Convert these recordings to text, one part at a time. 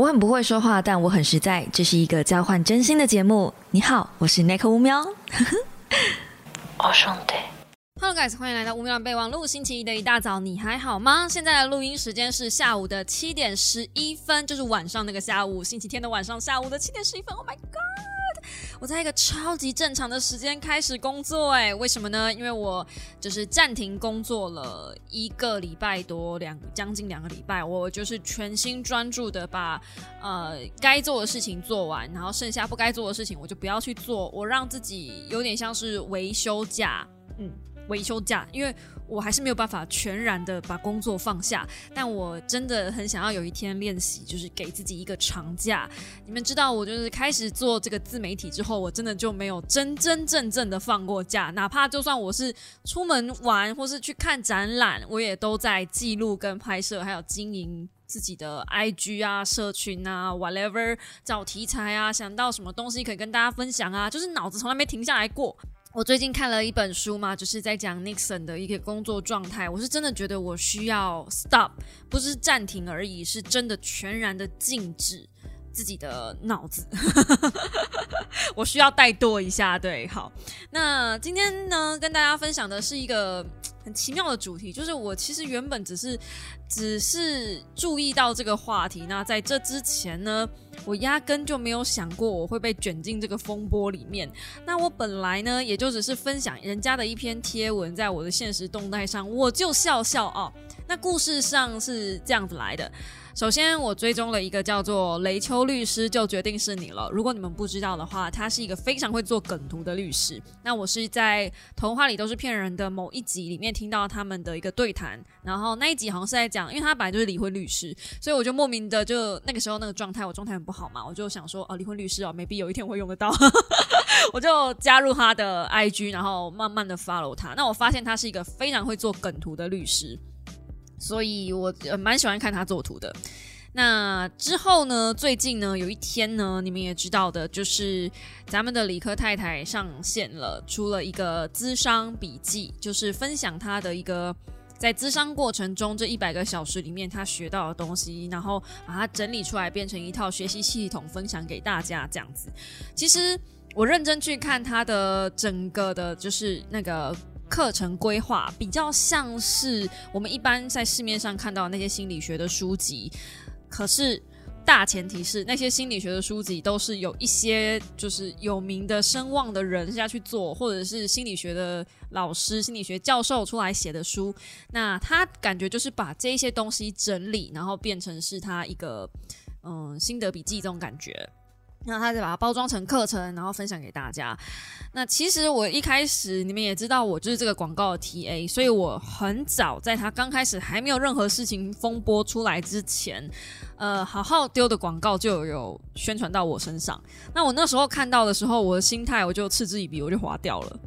我很不会说话，但我很实在。这是一个交换真心的节目。你好，我是 Nick 乌喵。我兄弟。Hello guys，欢迎来到乌喵备忘录。星期一的一大早，你还好吗？现在的录音时间是下午的七点十一分，就是晚上那个下午，星期天的晚上下午的七点十一分。Oh my god！我在一个超级正常的时间开始工作，哎，为什么呢？因为我就是暂停工作了一个礼拜多，两将近两个礼拜，我就是全心专注的把呃该做的事情做完，然后剩下不该做的事情我就不要去做，我让自己有点像是维修假，嗯。维修假，因为我还是没有办法全然的把工作放下，但我真的很想要有一天练习，就是给自己一个长假。你们知道，我就是开始做这个自媒体之后，我真的就没有真真正正的放过假，哪怕就算我是出门玩或是去看展览，我也都在记录跟拍摄，还有经营自己的 IG 啊、社群啊，whatever，找题材啊，想到什么东西可以跟大家分享啊，就是脑子从来没停下来过。我最近看了一本书嘛，就是在讲 Nixon 的一个工作状态。我是真的觉得我需要 stop，不是暂停而已，是真的全然的静止自己的脑子。我需要怠惰一下。对，好，那今天呢，跟大家分享的是一个。很奇妙的主题，就是我其实原本只是只是注意到这个话题。那在这之前呢，我压根就没有想过我会被卷进这个风波里面。那我本来呢，也就只是分享人家的一篇贴文，在我的现实动态上，我就笑笑哦。那故事上是这样子来的。首先，我追踪了一个叫做雷秋律师，就决定是你了。如果你们不知道的话，他是一个非常会做梗图的律师。那我是在《童话里都是骗人的》某一集里面听到他们的一个对谈，然后那一集好像是在讲，因为他本来就是离婚律师，所以我就莫名的就那个时候那个状态，我状态很不好嘛，我就想说，哦，离婚律师哦，没必有一天会用得到，我就加入他的 IG，然后慢慢的 follow 他。那我发现他是一个非常会做梗图的律师。所以我蛮喜欢看他做图的。那之后呢？最近呢，有一天呢，你们也知道的，就是咱们的理科太太上线了，出了一个资商笔记，就是分享他的一个在资商过程中这一百个小时里面他学到的东西，然后把它整理出来，变成一套学习系统，分享给大家这样子。其实我认真去看他的整个的，就是那个。课程规划比较像是我们一般在市面上看到那些心理学的书籍，可是大前提是那些心理学的书籍都是有一些就是有名的声望的人下去做，或者是心理学的老师、心理学教授出来写的书。那他感觉就是把这些东西整理，然后变成是他一个嗯心得笔记这种感觉。那他再把它包装成课程，然后分享给大家。那其实我一开始你们也知道，我就是这个广告的 TA，所以我很早在他刚开始还没有任何事情风波出来之前，呃，好好丢的广告就有宣传到我身上。那我那时候看到的时候，我的心态我就嗤之以鼻，我就划掉了。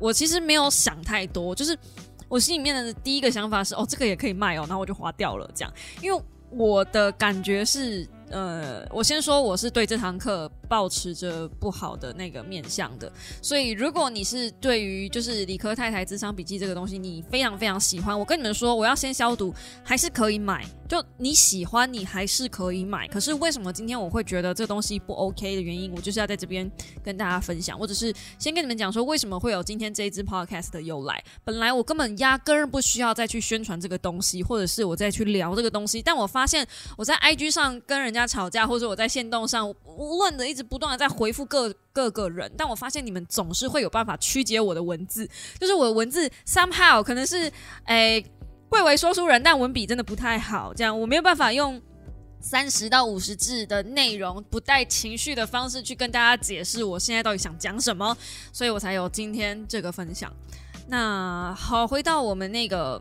我其实没有想太多，就是我心里面的第一个想法是，哦，这个也可以卖哦，然后我就划掉了。这样，因为我的感觉是。呃，我先说，我是对这堂课保持着不好的那个面向的，所以如果你是对于就是理科太太智商笔记这个东西，你非常非常喜欢，我跟你们说，我要先消毒，还是可以买。就你喜欢，你还是可以买。可是为什么今天我会觉得这东西不 OK 的原因，我就是要在这边跟大家分享，或者是先跟你们讲说为什么会有今天这一支 Podcast 的由来。本来我根本压根儿不需要再去宣传这个东西，或者是我再去聊这个东西，但我发现我在 IG 上跟人家吵架，或者我在线动上无论的一直不断的在回复各各个人，但我发现你们总是会有办法曲解我的文字，就是我的文字 somehow 可能是诶。贵为说书人，但文笔真的不太好。这样我没有办法用三十到五十字的内容，不带情绪的方式去跟大家解释我现在到底想讲什么，所以我才有今天这个分享。那好，回到我们那个，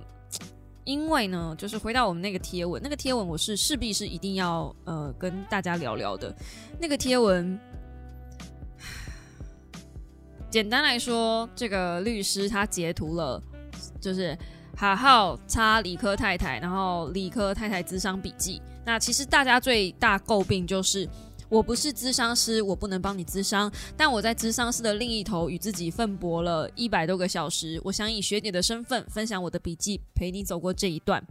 因为呢，就是回到我们那个贴文，那个贴文我是势必是一定要呃跟大家聊聊的。那个贴文，简单来说，这个律师他截图了，就是。好好插理科太太，然后理科太太智商笔记。那其实大家最大诟病就是，我不是咨商师，我不能帮你咨商，但我在咨商师的另一头与自己奋搏了一百多个小时。我想以学姐的身份分享我的笔记，陪你走过这一段。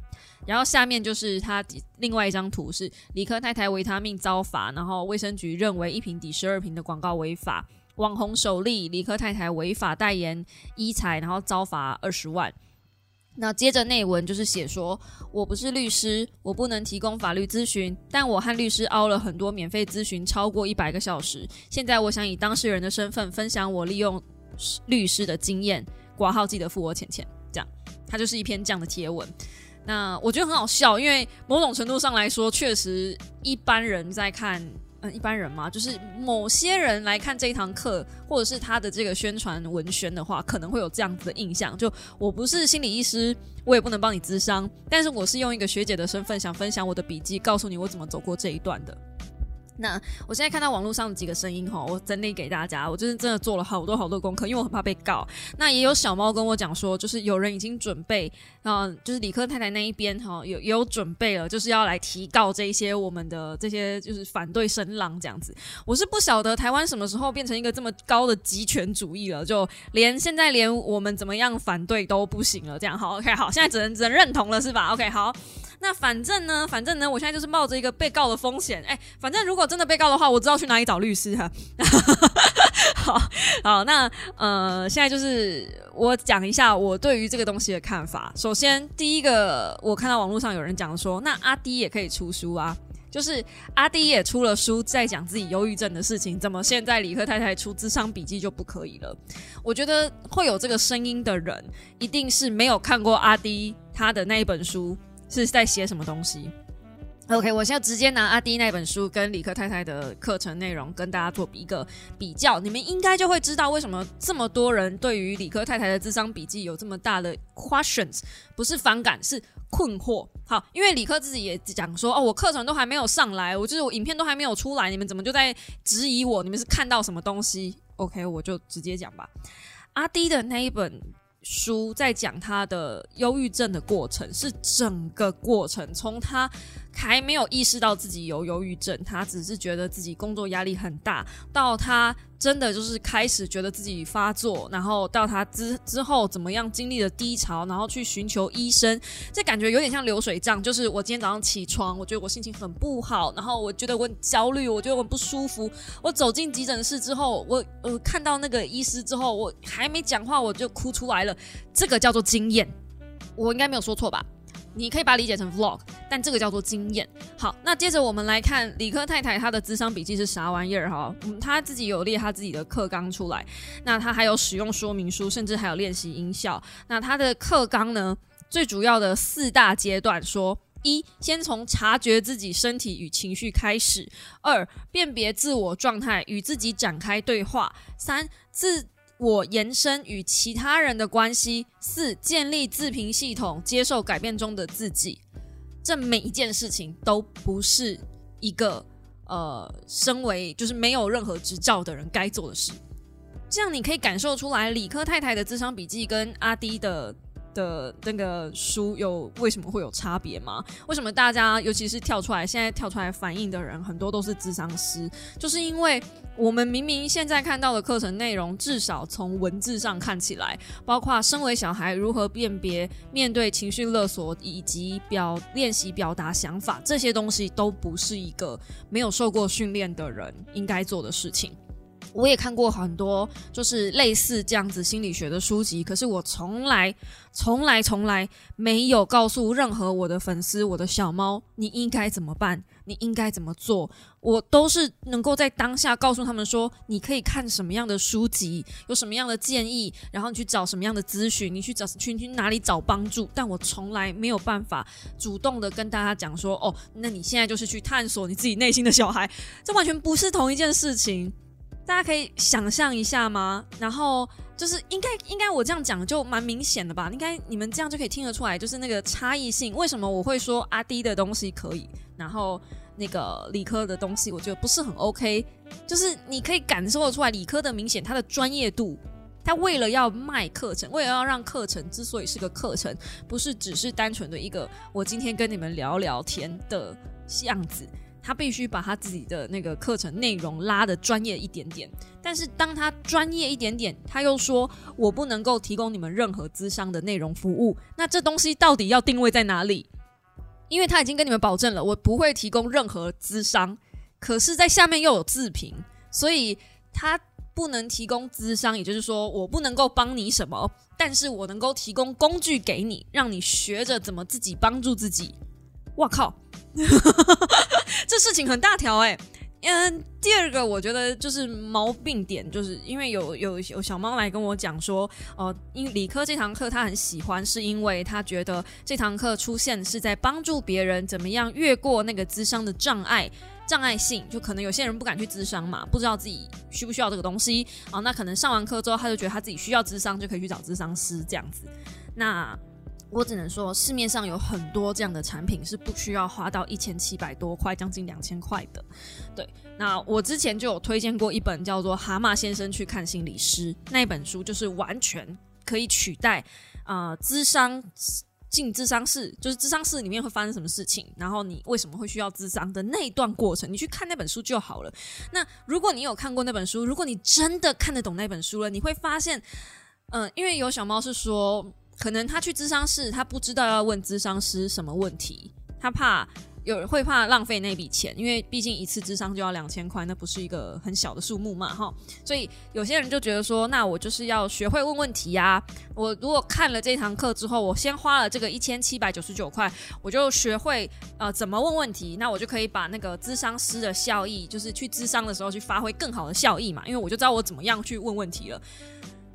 然后下面就是他另外一张图，是理科太太维他命遭罚，然后卫生局认为一瓶抵十二瓶的广告违法。网红首例，理科太太违法代言医材，然后遭罚二十万。那接着内文就是写说，我不是律师，我不能提供法律咨询，但我和律师熬了很多免费咨询，超过一百个小时。现在我想以当事人的身份分享我利用律师的经验，挂号记得付我钱钱。这样，它就是一篇这样的贴文。那我觉得很好笑，因为某种程度上来说，确实一般人在看。一般人嘛，就是某些人来看这一堂课，或者是他的这个宣传文宣的话，可能会有这样子的印象。就我不是心理医师，我也不能帮你咨商，但是我是用一个学姐的身份，想分享我的笔记，告诉你我怎么走过这一段的。那我现在看到网络上几个声音哈，我整理给大家。我就是真的做了好多好多功课，因为我很怕被告。那也有小猫跟我讲说，就是有人已经准备，嗯，就是理科太太那一边哈，有有准备了，就是要来提告这一些我们的这些就是反对声浪这样子。我是不晓得台湾什么时候变成一个这么高的集权主义了，就连现在连我们怎么样反对都不行了。这样好，OK，好，现在只能只能认同了是吧？OK，好。那反正呢，反正呢，我现在就是冒着一个被告的风险。哎，反正如果真的被告的话，我知道去哪里找律师哈。好好，那呃，现在就是我讲一下我对于这个东西的看法。首先，第一个，我看到网络上有人讲说，那阿迪也可以出书啊，就是阿迪也出了书，在讲自己忧郁症的事情，怎么现在李克太太出智商笔记就不可以了？我觉得会有这个声音的人，一定是没有看过阿迪他的那一本书。是在写什么东西？OK，我现在直接拿阿迪那本书跟理科太太的课程内容跟大家做一个比较，你们应该就会知道为什么这么多人对于理科太太的智商笔记有这么大的 questions，不是反感，是困惑。好，因为理科自己也讲说，哦，我课程都还没有上来，我就是我影片都还没有出来，你们怎么就在质疑我？你们是看到什么东西？OK，我就直接讲吧。阿迪的那一本。书在讲他的忧郁症的过程，是整个过程，从他还没有意识到自己有忧郁症，他只是觉得自己工作压力很大，到他。真的就是开始觉得自己发作，然后到他之之后怎么样经历了低潮，然后去寻求医生，这感觉有点像流水账。就是我今天早上起床，我觉得我心情很不好，然后我觉得我很焦虑，我觉得我很不舒服。我走进急诊室之后，我呃看到那个医师之后，我还没讲话我就哭出来了。这个叫做经验，我应该没有说错吧？你可以把它理解成 vlog，但这个叫做经验。好，那接着我们来看理科太太她的智商笔记是啥玩意儿哈？嗯，她自己有列她自己的课纲出来，那她还有使用说明书，甚至还有练习音效。那她的课纲呢，最主要的四大阶段说：一，先从察觉自己身体与情绪开始；二，辨别自我状态，与自己展开对话；三，自我延伸与其他人的关系，四建立自评系统，接受改变中的自己。这每一件事情都不是一个呃，身为就是没有任何执照的人该做的事。这样你可以感受出来，理科太太的智商笔记跟阿迪的。的那个书有为什么会有差别吗？为什么大家尤其是跳出来现在跳出来反应的人很多都是智商师？就是因为我们明明现在看到的课程内容，至少从文字上看起来，包括身为小孩如何辨别、面对情绪勒索以及表练习表达想法这些东西，都不是一个没有受过训练的人应该做的事情。我也看过很多就是类似这样子心理学的书籍，可是我从来、从来、从来没有告诉任何我的粉丝、我的小猫，你应该怎么办，你应该怎么做。我都是能够在当下告诉他们说，你可以看什么样的书籍，有什么样的建议，然后你去找什么样的咨询，你去找去去哪里找帮助。但我从来没有办法主动的跟大家讲说，哦，那你现在就是去探索你自己内心的小孩，这完全不是同一件事情。大家可以想象一下吗？然后就是应该应该我这样讲就蛮明显的吧？应该你们这样就可以听得出来，就是那个差异性。为什么我会说阿迪的东西可以，然后那个理科的东西我觉得不是很 OK？就是你可以感受得出来，理科的明显它的专业度，它为了要卖课程，为了要让课程之所以是个课程，不是只是单纯的一个我今天跟你们聊聊天的样子。他必须把他自己的那个课程内容拉的专业一点点。但是当他专业一点点，他又说我不能够提供你们任何资商的内容服务。那这东西到底要定位在哪里？因为他已经跟你们保证了，我不会提供任何资商，可是，在下面又有自评，所以他。不能提供资商，也就是说，我不能够帮你什么，但是我能够提供工具给你，让你学着怎么自己帮助自己。我靠，这事情很大条哎。嗯，第二个我觉得就是毛病点，就是因为有有有小猫来跟我讲说，哦，因理科这堂课他很喜欢，是因为他觉得这堂课出现是在帮助别人怎么样越过那个资商的障碍。障碍性就可能有些人不敢去咨商嘛，不知道自己需不需要这个东西啊。那可能上完课之后，他就觉得他自己需要咨商，就可以去找咨商师这样子。那我只能说，市面上有很多这样的产品是不需要花到一千七百多块，将近两千块的。对，那我之前就有推荐过一本叫做《蛤蟆先生去看心理师》那本书，就是完全可以取代啊咨商。进智商室就是智商室里面会发生什么事情，然后你为什么会需要智商的那一段过程，你去看那本书就好了。那如果你有看过那本书，如果你真的看得懂那本书了，你会发现，嗯，因为有小猫是说，可能他去智商室，他不知道要问智商师什么问题，他怕。有人会怕浪费那笔钱，因为毕竟一次智商就要两千块，那不是一个很小的数目嘛，哈。所以有些人就觉得说，那我就是要学会问问题呀。我如果看了这堂课之后，我先花了这个一千七百九十九块，我就学会呃怎么问问题，那我就可以把那个智商师的效益，就是去智商的时候去发挥更好的效益嘛，因为我就知道我怎么样去问问题了。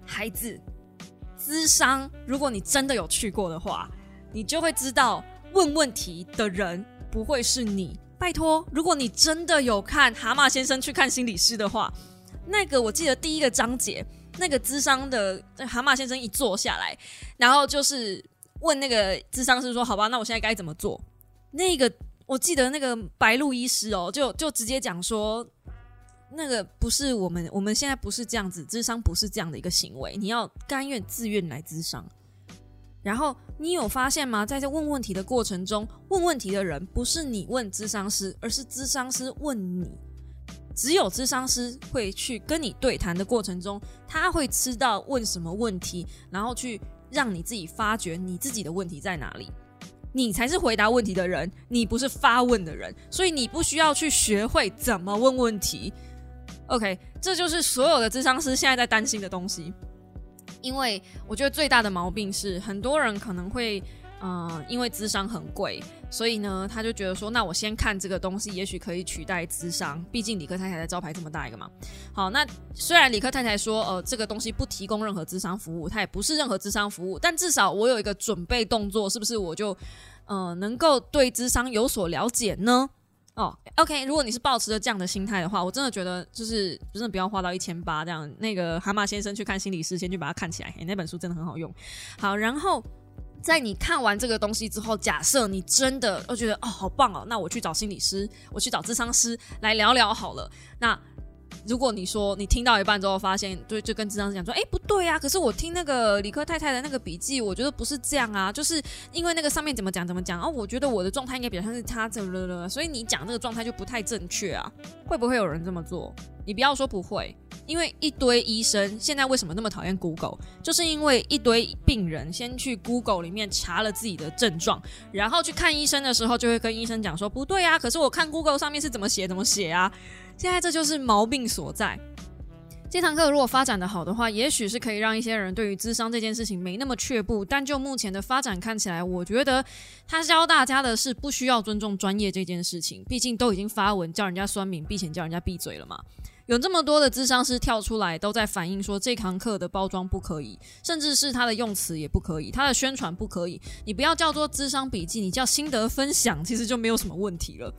孩子，智商，如果你真的有去过的话，你就会知道问问题的人。不会是你，拜托！如果你真的有看《蛤蟆先生去看心理师》的话，那个我记得第一个章节，那个智商的蛤蟆先生一坐下来，然后就是问那个智商师说：“好吧，那我现在该怎么做？”那个我记得那个白鹿医师哦，就就直接讲说：“那个不是我们，我们现在不是这样子，智商不是这样的一个行为，你要甘愿自愿来智商。”然后你有发现吗？在这问问题的过程中，问问题的人不是你问智商师，而是智商师问你。只有智商师会去跟你对谈的过程中，他会知道问什么问题，然后去让你自己发觉你自己的问题在哪里。你才是回答问题的人，你不是发问的人，所以你不需要去学会怎么问问题。OK，这就是所有的智商师现在在担心的东西。因为我觉得最大的毛病是，很多人可能会，嗯，因为智商很贵，所以呢，他就觉得说，那我先看这个东西，也许可以取代智商。毕竟理科太太的招牌这么大一个嘛。好，那虽然理科太太说，呃，这个东西不提供任何智商服务，它也不是任何智商服务，但至少我有一个准备动作，是不是我就，呃，能够对智商有所了解呢？哦，OK，如果你是抱持着这样的心态的话，我真的觉得就是真的不要花到一千八这样。那个蛤蟆先生去看心理师，先去把它看起来，那本书真的很好用。好，然后在你看完这个东西之后，假设你真的我觉得哦好棒哦，那我去找心理师，我去找智商师来聊聊好了。那如果你说你听到一半之后发现，就就跟智商讲说，哎，不对啊，可是我听那个理科太太的那个笔记，我觉得不是这样啊，就是因为那个上面怎么讲怎么讲哦，我觉得我的状态应该比较像是他怎么了，所以你讲那个状态就不太正确啊，会不会有人这么做？你不要说不会，因为一堆医生现在为什么那么讨厌 Google，就是因为一堆病人先去 Google 里面查了自己的症状，然后去看医生的时候就会跟医生讲说，不对啊，可是我看 Google 上面是怎么写怎么写啊。现在这就是毛病所在。这堂课如果发展的好的话，也许是可以让一些人对于智商这件事情没那么却步。但就目前的发展看起来，我觉得他教大家的是不需要尊重专业这件事情。毕竟都已经发文叫人家酸民，并且叫人家闭嘴了嘛。有这么多的智商师跳出来，都在反映说这堂课的包装不可以，甚至是他的用词也不可以，他的宣传不可以。你不要叫做智商笔记，你叫心得分享，其实就没有什么问题了。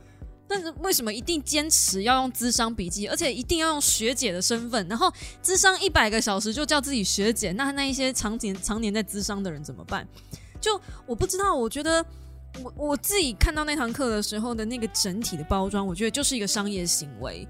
但是为什么一定坚持要用智商笔记，而且一定要用学姐的身份？然后智商一百个小时就叫自己学姐，那那一些常年常年在智商的人怎么办？就我不知道，我觉得我我自己看到那堂课的时候的那个整体的包装，我觉得就是一个商业行为。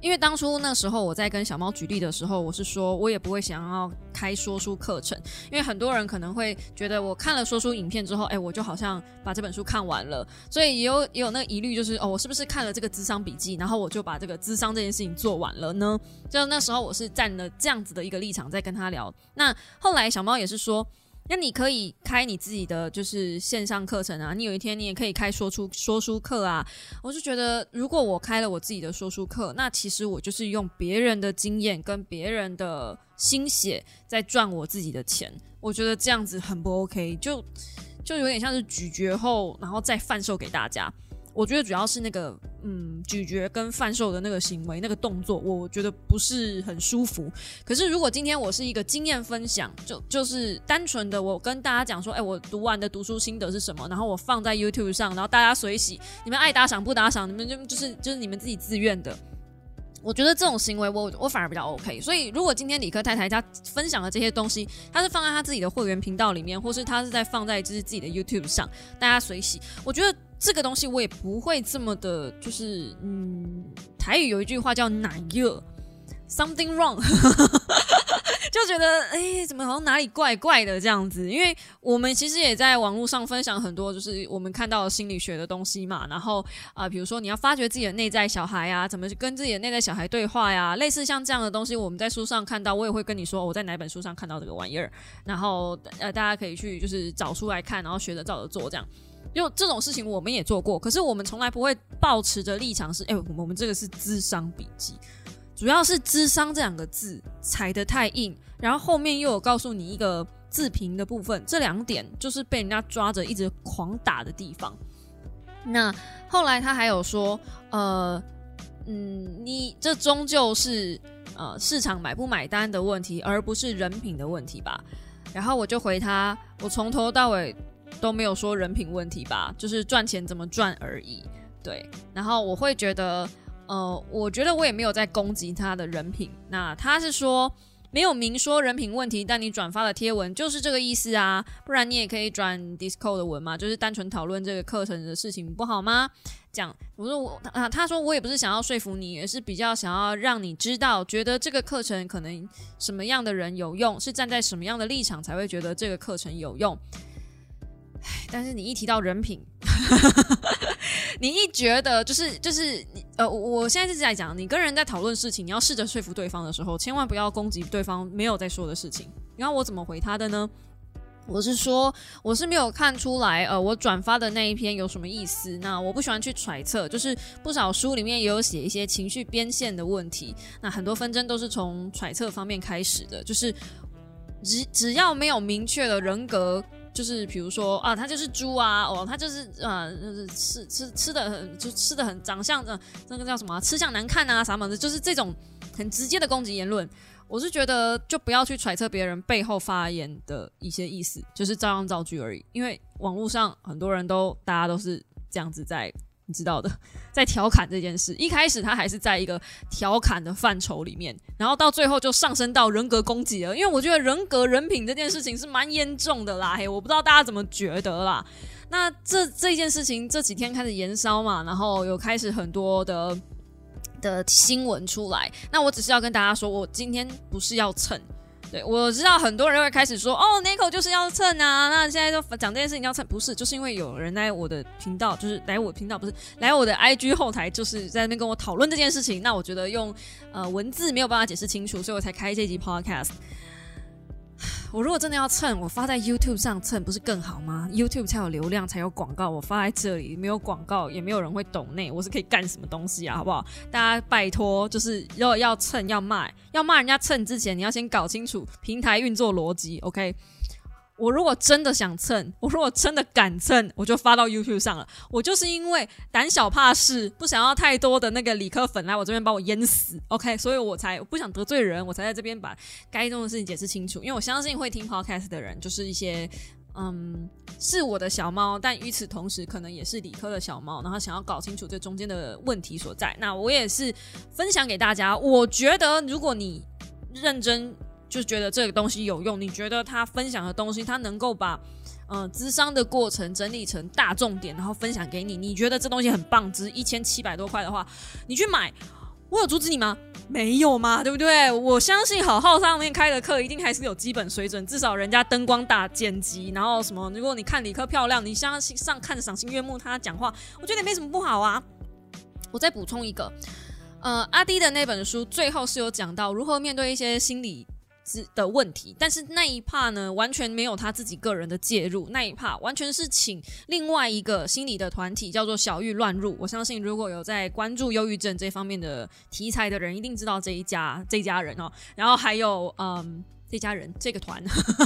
因为当初那时候我在跟小猫举例的时候，我是说我也不会想要开说书课程，因为很多人可能会觉得我看了说书影片之后，哎，我就好像把这本书看完了，所以也有也有那个疑虑，就是哦，我是不是看了这个智商笔记，然后我就把这个智商这件事情做完了呢？就那时候我是站了这样子的一个立场在跟他聊。那后来小猫也是说。那你可以开你自己的就是线上课程啊，你有一天你也可以开说出说书课啊。我就觉得，如果我开了我自己的说书课，那其实我就是用别人的经验跟别人的心血在赚我自己的钱。我觉得这样子很不 OK，就就有点像是咀嚼后然后再贩售给大家。我觉得主要是那个，嗯，咀嚼跟贩售的那个行为、那个动作，我觉得不是很舒服。可是如果今天我是一个经验分享，就就是单纯的我跟大家讲说，哎，我读完的读书心得是什么，然后我放在 YouTube 上，然后大家随喜，你们爱打赏不打赏，你们就就是就是你们自己自愿的。我觉得这种行为，我我反而比较 OK。所以如果今天理科太太她分享的这些东西，她是放在她自己的会员频道里面，或是她是在放在就是自己的 YouTube 上，大家随喜，我觉得。这个东西我也不会这么的，就是嗯，台语有一句话叫“奶热 ”，something wrong，就觉得哎，怎么好像哪里怪怪的这样子？因为我们其实也在网络上分享很多，就是我们看到心理学的东西嘛。然后啊，比如说你要发掘自己的内在小孩啊，怎么跟自己的内在小孩对话呀？类似像这样的东西，我们在书上看到，我也会跟你说我在哪本书上看到这个玩意儿。然后呃，大家可以去就是找出来看，然后学着照着做这样。因为这种事情我们也做过，可是我们从来不会抱持着立场是，哎，我们这个是智商笔记，主要是智商这两个字踩得太硬，然后后面又有告诉你一个自评的部分，这两点就是被人家抓着一直狂打的地方。那后来他还有说，呃，嗯，你这终究是呃市场买不买单的问题，而不是人品的问题吧？然后我就回他，我从头到尾。都没有说人品问题吧，就是赚钱怎么赚而已。对，然后我会觉得，呃，我觉得我也没有在攻击他的人品。那他是说没有明说人品问题，但你转发的贴文就是这个意思啊，不然你也可以转 d i s c o 的文嘛，就是单纯讨论这个课程的事情不好吗？讲，我说我啊，他说我也不是想要说服你，而是比较想要让你知道，觉得这个课程可能什么样的人有用，是站在什么样的立场才会觉得这个课程有用。但是你一提到人品，你一觉得就是就是你呃，我现在是在讲，你跟人在讨论事情，你要试着说服对方的时候，千万不要攻击对方没有在说的事情。然后我怎么回他的呢？我是说，我是没有看出来，呃，我转发的那一篇有什么意思。那我不喜欢去揣测，就是不少书里面也有写一些情绪边线的问题。那很多纷争都是从揣测方面开始的，就是只只要没有明确的人格。就是比如说啊，他就是猪啊，哦，他就是呃，吃吃吃的很，就吃的很长相，呃，那个叫什么，吃相难看啊，啥么的，就是这种很直接的攻击言论。我是觉得就不要去揣测别人背后发言的一些意思，就是照样造句而已。因为网络上很多人都大家都是这样子在。你知道的，在调侃这件事，一开始他还是在一个调侃的范畴里面，然后到最后就上升到人格攻击了。因为我觉得人格人品这件事情是蛮严重的啦，嘿，我不知道大家怎么觉得啦。那这这件事情这几天开始延烧嘛，然后有开始很多的的新闻出来。那我只是要跟大家说，我今天不是要蹭。对，我知道很多人会开始说，哦 n i c o 就是要蹭啊，那现在就讲这件事情要蹭，不是，就是因为有人来我的频道，就是来我频道，不是来我的 IG 后台，就是在那跟我讨论这件事情，那我觉得用呃文字没有办法解释清楚，所以我才开这集 Podcast。我如果真的要蹭，我发在 YouTube 上蹭不是更好吗？YouTube 才有流量，才有广告。我发在这里没有广告，也没有人会懂内，我是可以干什么东西啊？好不好？大家拜托，就是要要蹭要卖，要骂人家蹭之前，你要先搞清楚平台运作逻辑。OK。我如果真的想蹭，我如果真的敢蹭，我就发到 YouTube 上了。我就是因为胆小怕事，不想要太多的那个理科粉来我这边把我淹死，OK？所以我才不想得罪人，我才在这边把该做的事情解释清楚。因为我相信会听 Podcast 的人，就是一些嗯是我的小猫，但与此同时可能也是理科的小猫，然后想要搞清楚这中间的问题所在。那我也是分享给大家。我觉得如果你认真。就觉得这个东西有用，你觉得他分享的东西，他能够把嗯咨商的过程整理成大重点，然后分享给你，你觉得这东西很棒，值一千七百多块的话，你去买，我有阻止你吗？没有嘛，对不对？我相信好好上面开的课一定还是有基本水准，至少人家灯光大、剪辑，然后什么？如果你看理科漂亮，你相信上看着赏心悦目，他讲话，我觉得也没什么不好啊。我再补充一个，呃，阿迪的那本书最后是有讲到如何面对一些心理。的问题，但是那一帕呢，完全没有他自己个人的介入，那一帕完全是请另外一个心理的团体，叫做小玉乱入。我相信如果有在关注忧郁症这方面的题材的人，一定知道这一家这家人哦。然后还有嗯。这家人这个团，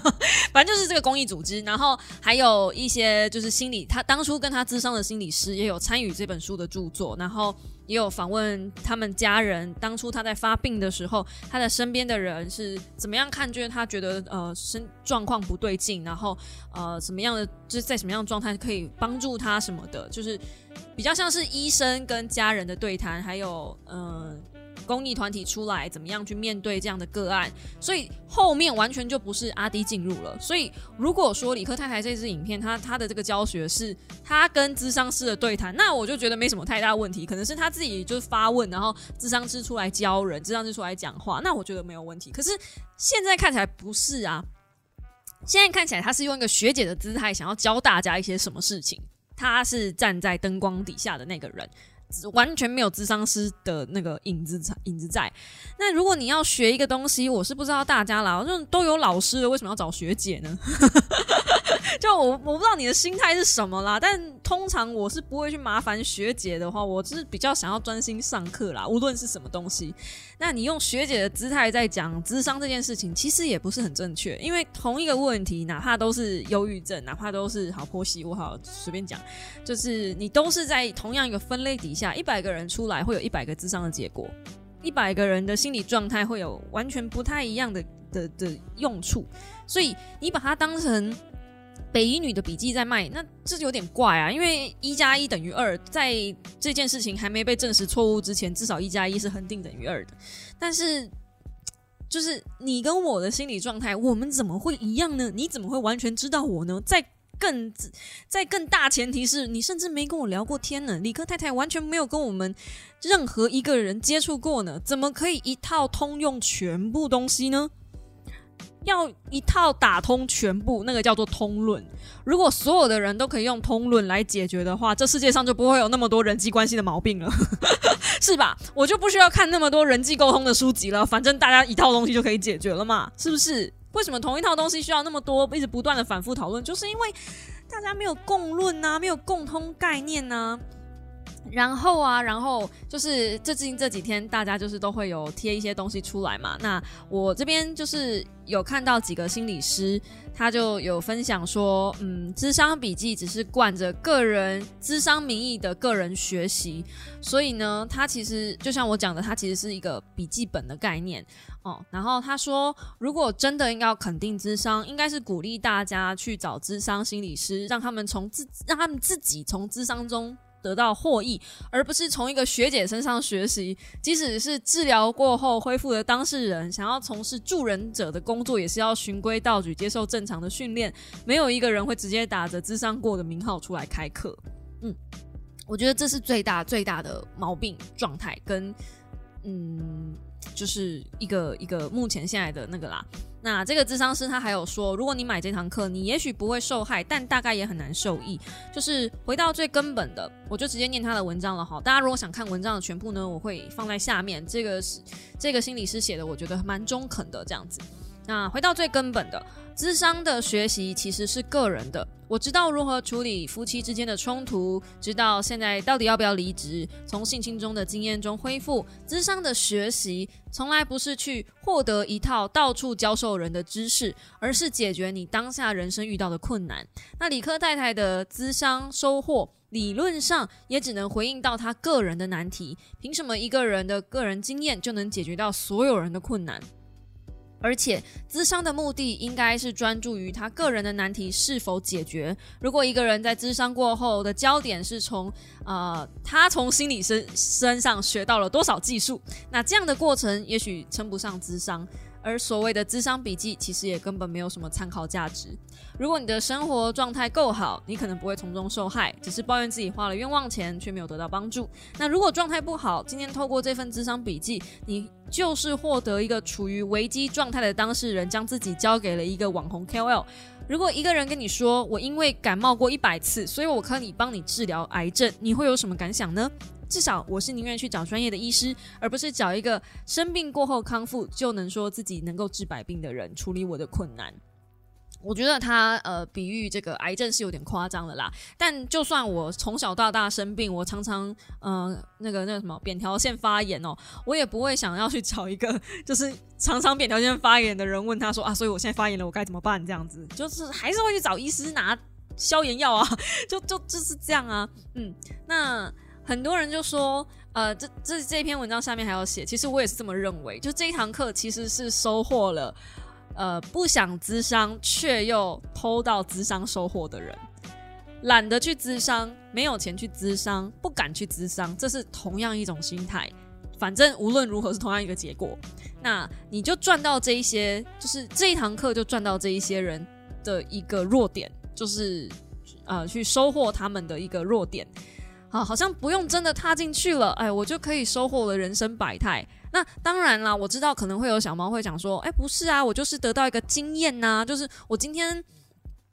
反正就是这个公益组织，然后还有一些就是心理，他当初跟他咨商的心理师也有参与这本书的著作，然后也有访问他们家人，当初他在发病的时候，他的身边的人是怎么样看，就是他觉得呃身状况不对劲，然后呃怎么样的就是在什么样的状态可以帮助他什么的，就是比较像是医生跟家人的对谈，还有嗯。公益团体出来怎么样去面对这样的个案？所以后面完全就不是阿迪进入了。所以如果说李克太太这支影片，他他的这个教学是他跟智商师的对谈，那我就觉得没什么太大问题。可能是他自己就是发问，然后智商师出来教人，智商师出来讲话，那我觉得没有问题。可是现在看起来不是啊，现在看起来他是用一个学姐的姿态，想要教大家一些什么事情。他是站在灯光底下的那个人。完全没有智商师的那个影子影子在。那如果你要学一个东西，我是不知道大家啦，就都有老师了，为什么要找学姐呢？就我我不知道你的心态是什么啦。但通常我是不会去麻烦学姐的话，我是比较想要专心上课啦。无论是什么东西，那你用学姐的姿态在讲智商这件事情，其实也不是很正确。因为同一个问题，哪怕都是忧郁症，哪怕都是好婆媳，我好随便讲，就是你都是在同样一个分类底下。一百个人出来会有一百个智商的结果，一百个人的心理状态会有完全不太一样的的的用处，所以你把它当成北医女的笔记在卖，那这就有点怪啊！因为一加一等于二，在这件事情还没被证实错误之前，至少一加一是恒定等于二的。但是，就是你跟我的心理状态，我们怎么会一样呢？你怎么会完全知道我呢？在更在更大前提是你甚至没跟我聊过天呢，李克太太完全没有跟我们任何一个人接触过呢，怎么可以一套通用全部东西呢？要一套打通全部，那个叫做通论。如果所有的人都可以用通论来解决的话，这世界上就不会有那么多人际关系的毛病了，是吧？我就不需要看那么多人际沟通的书籍了，反正大家一套东西就可以解决了嘛，是不是？为什么同一套东西需要那么多一直不断的反复讨论？就是因为大家没有共论呐，没有共通概念呐。然后啊，然后就是最近这几天，大家就是都会有贴一些东西出来嘛。那我这边就是有看到几个心理师，他就有分享说，嗯，智商笔记只是惯着个人智商名义的个人学习，所以呢，他其实就像我讲的，他其实是一个笔记本的概念。哦，然后他说，如果真的应该要肯定智商，应该是鼓励大家去找智商心理师，让他们从自让他们自己从智商中得到获益，而不是从一个学姐身上学习。即使是治疗过后恢复的当事人，想要从事助人者的工作，也是要循规蹈矩，接受正常的训练。没有一个人会直接打着智商过的名号出来开课。嗯，我觉得这是最大最大的毛病状态，跟嗯。就是一个一个目前现在的那个啦。那这个智商师他还有说，如果你买这堂课，你也许不会受害，但大概也很难受益。就是回到最根本的，我就直接念他的文章了哈。大家如果想看文章的全部呢，我会放在下面。这个是这个心理师写的，我觉得蛮中肯的这样子。那回到最根本的，智商的学习其实是个人的。我知道如何处理夫妻之间的冲突，知道现在到底要不要离职，从性侵中的经验中恢复。智商的学习从来不是去获得一套到处教授人的知识，而是解决你当下人生遇到的困难。那理科太太的智商收获，理论上也只能回应到他个人的难题。凭什么一个人的个人经验就能解决到所有人的困难？而且，咨商的目的应该是专注于他个人的难题是否解决。如果一个人在咨商过后的焦点是从呃他从心理身身上学到了多少技术，那这样的过程也许称不上咨商。而所谓的智商笔记，其实也根本没有什么参考价值。如果你的生活状态够好，你可能不会从中受害，只是抱怨自己花了冤枉钱却没有得到帮助。那如果状态不好，今天透过这份智商笔记，你就是获得一个处于危机状态的当事人，将自己交给了一个网红 KOL。如果一个人跟你说：“我因为感冒过一百次，所以我可以帮你治疗癌症。”你会有什么感想呢？至少我是宁愿去找专业的医师，而不是找一个生病过后康复就能说自己能够治百病的人处理我的困难。我觉得他呃比喻这个癌症是有点夸张的啦。但就算我从小到大生病，我常常嗯那个那个什么扁桃腺发炎哦，我也不会想要去找一个就是常常扁桃腺发炎的人问他说啊，所以我现在发炎了，我该怎么办？这样子就是还是会去找医师拿消炎药啊，就就就是这样啊。嗯，那。很多人就说，呃，这这这篇文章下面还要写，其实我也是这么认为。就这一堂课其实是收获了，呃，不想咨商却又偷到咨商收获的人，懒得去咨商，没有钱去咨商，不敢去咨商，这是同样一种心态。反正无论如何是同样一个结果，那你就赚到这一些，就是这一堂课就赚到这一些人的一个弱点，就是呃，去收获他们的一个弱点。啊，好像不用真的踏进去了，哎，我就可以收获了人生百态。那当然啦，我知道可能会有小猫会讲说，哎，不是啊，我就是得到一个经验呐，就是我今天，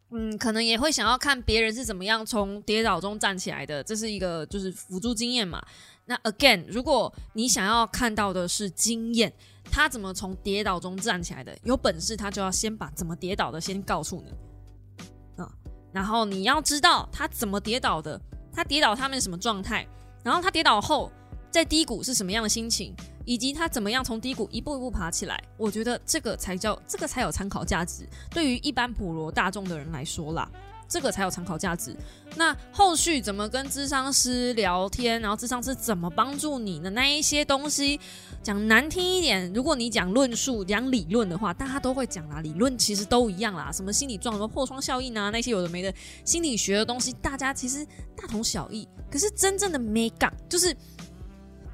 嗯，可能也会想要看别人是怎么样从跌倒中站起来的，这是一个就是辅助经验嘛。那 again，如果你想要看到的是经验，他怎么从跌倒中站起来的，有本事他就要先把怎么跌倒的先告诉你，啊，然后你要知道他怎么跌倒的。他跌倒，他们什么状态？然后他跌倒后，在低谷是什么样的心情？以及他怎么样从低谷一步一步爬起来？我觉得这个才叫，这个才有参考价值。对于一般普罗大众的人来说啦。这个才有参考价值。那后续怎么跟智商师聊天，然后智商师怎么帮助你的那一些东西，讲难听一点，如果你讲论述、讲理论的话，大家都会讲啦。理论其实都一样啦，什么心理状、什么破窗效应啊，那些有的没的心理学的东西，大家其实大同小异。可是真正的美感，就是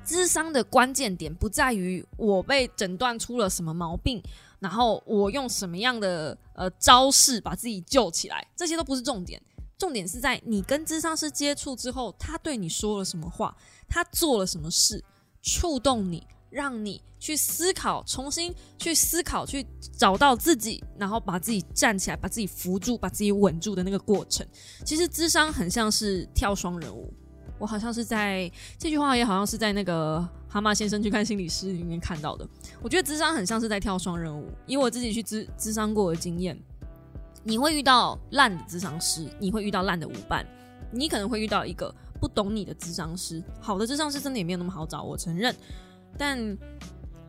智商的关键点不在于我被诊断出了什么毛病。然后我用什么样的呃招式把自己救起来，这些都不是重点，重点是在你跟智商师接触之后，他对你说了什么话，他做了什么事，触动你，让你去思考，重新去思考，去找到自己，然后把自己站起来，把自己扶住，把自己稳住的那个过程。其实智商很像是跳双人舞。我好像是在这句话也好像是在那个蛤蟆先生去看心理师里面看到的。我觉得智商很像是在跳双人舞，以我自己去智智商过的经验，你会遇到烂的智商师，你会遇到烂的舞伴，你可能会遇到一个不懂你的智商师。好的智商师真的也没有那么好找，我承认。但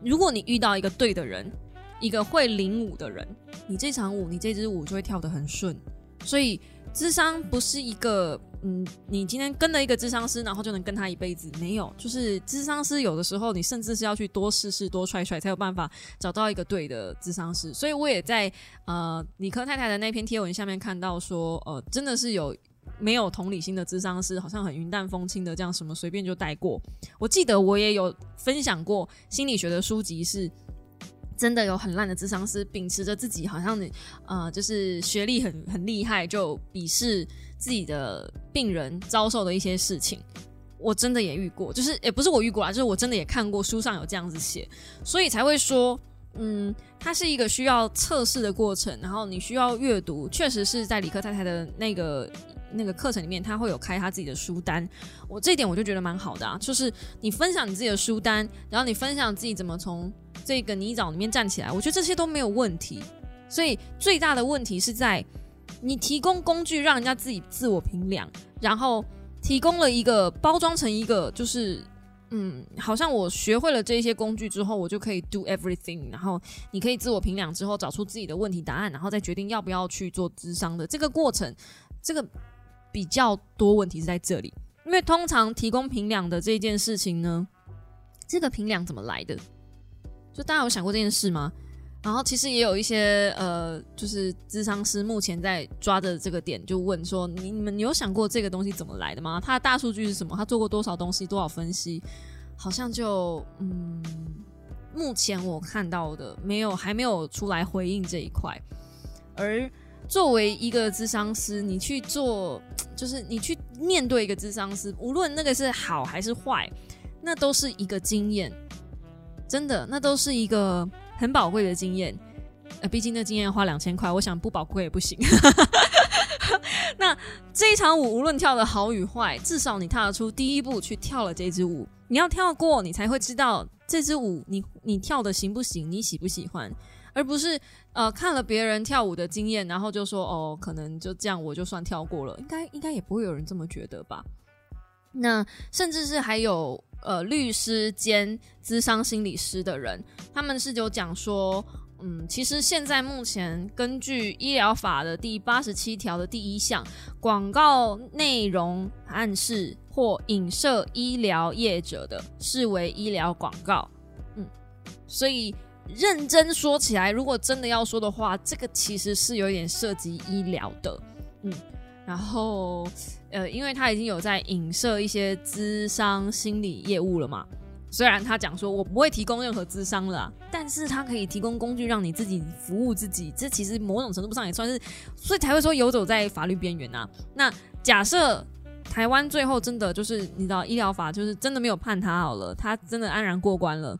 如果你遇到一个对的人，一个会领舞的人，你这场舞，你这支舞就会跳得很顺。所以智商不是一个。嗯，你今天跟了一个智商师，然后就能跟他一辈子？没有，就是智商师有的时候你甚至是要去多试试、多踹踹，才有办法找到一个对的智商师。所以我也在呃理科太太的那篇贴文下面看到说，呃，真的是有没有同理心的智商师，好像很云淡风轻的这样什么随便就带过。我记得我也有分享过心理学的书籍是。真的有很烂的智商师，秉持着自己好像你呃，就是学历很很厉害，就鄙视自己的病人遭受的一些事情。我真的也遇过，就是也不是我遇过啊，就是我真的也看过书上有这样子写，所以才会说，嗯，它是一个需要测试的过程，然后你需要阅读，确实是在理科太太的那个。那个课程里面，他会有开他自己的书单，我这一点我就觉得蛮好的啊，就是你分享你自己的书单，然后你分享自己怎么从这个泥沼里面站起来，我觉得这些都没有问题。所以最大的问题是在你提供工具让人家自己自我评量，然后提供了一个包装成一个就是嗯，好像我学会了这些工具之后，我就可以 do everything，然后你可以自我评量之后找出自己的问题答案，然后再决定要不要去做智商的这个过程，这个。比较多问题是在这里，因为通常提供平量的这件事情呢，这个平量怎么来的？就大家有想过这件事吗？然后其实也有一些呃，就是智商师目前在抓的这个点，就问说：你你们有想过这个东西怎么来的吗？它的大数据是什么？他做过多少东西？多少分析？好像就嗯，目前我看到的没有还没有出来回应这一块。而作为一个智商师，你去做，就是你去面对一个智商师，无论那个是好还是坏，那都是一个经验，真的，那都是一个很宝贵的经验。呃，毕竟那经验花两千块，我想不宝贵也不行。那这一场舞无论跳的好与坏，至少你踏出第一步去跳了这支舞。你要跳过，你才会知道这支舞你你跳的行不行，你喜不喜欢，而不是呃看了别人跳舞的经验，然后就说哦，可能就这样我就算跳过了，应该应该也不会有人这么觉得吧？那甚至是还有呃律师兼资商心理师的人，他们是有讲说。嗯，其实现在目前根据医疗法的第八十七条的第一项，广告内容暗示或影射医疗业者的，视为医疗广告。嗯，所以认真说起来，如果真的要说的话，这个其实是有点涉及医疗的。嗯，然后呃，因为他已经有在影射一些资商心理业务了嘛。虽然他讲说我不会提供任何资商了，但是他可以提供工具让你自己服务自己，这其实某种程度上也算是，所以才会说游走在法律边缘啊。那假设台湾最后真的就是你知道医疗法就是真的没有判他好了，他真的安然过关了，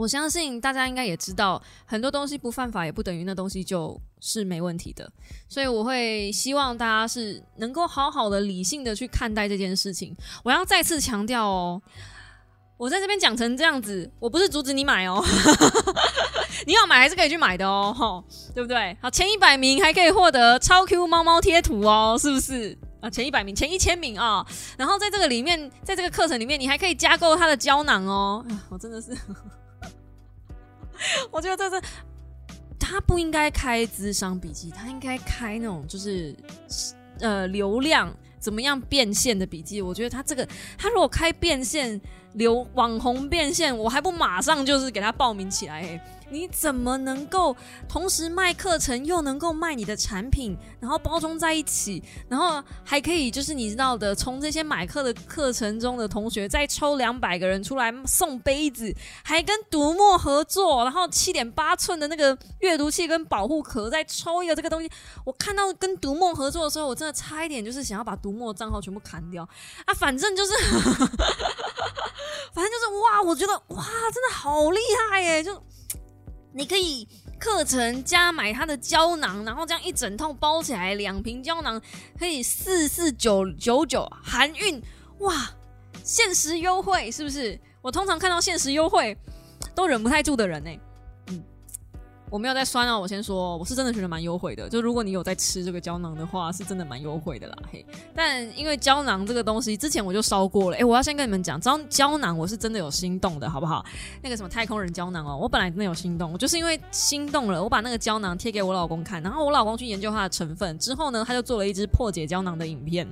我相信大家应该也知道，很多东西不犯法也不等于那东西就是没问题的，所以我会希望大家是能够好好的理性的去看待这件事情。我要再次强调哦。我在这边讲成这样子，我不是阻止你买哦，你要买还是可以去买的哦，哈，对不对？好，前一百名还可以获得超 Q 猫猫贴图哦，是不是？啊，前一百名，前一千名啊，然后在这个里面，在这个课程里面，你还可以加购它的胶囊哦。我真的是，我觉得这是他不应该开智商笔记，他应该开那种就是呃流量怎么样变现的笔记。我觉得他这个，他如果开变现。流网红变现，我还不马上就是给他报名起来？你怎么能够同时卖课程，又能够卖你的产品，然后包装在一起，然后还可以就是你知道的，从这些买课的课程中的同学再抽两百个人出来送杯子，还跟读墨合作，然后七点八寸的那个阅读器跟保护壳再抽一个这个东西。我看到跟读墨合作的时候，我真的差一点就是想要把读墨账号全部砍掉啊！反正就是，反正就是 哇，我觉得哇，真的好厉害耶！就。你可以课程加买它的胶囊，然后这样一整套包起来，两瓶胶囊可以四四九九九含运，哇！限时优惠是不是？我通常看到限时优惠都忍不太住的人呢。我没有在酸啊，我先说，我是真的觉得蛮优惠的。就如果你有在吃这个胶囊的话，是真的蛮优惠的啦。嘿，但因为胶囊这个东西，之前我就烧过了。哎，我要先跟你们讲，胶胶囊我是真的有心动的，好不好？那个什么太空人胶囊哦，我本来真的有心动，我就是因为心动了，我把那个胶囊贴给我老公看，然后我老公去研究它的成分之后呢，他就做了一支破解胶囊的影片，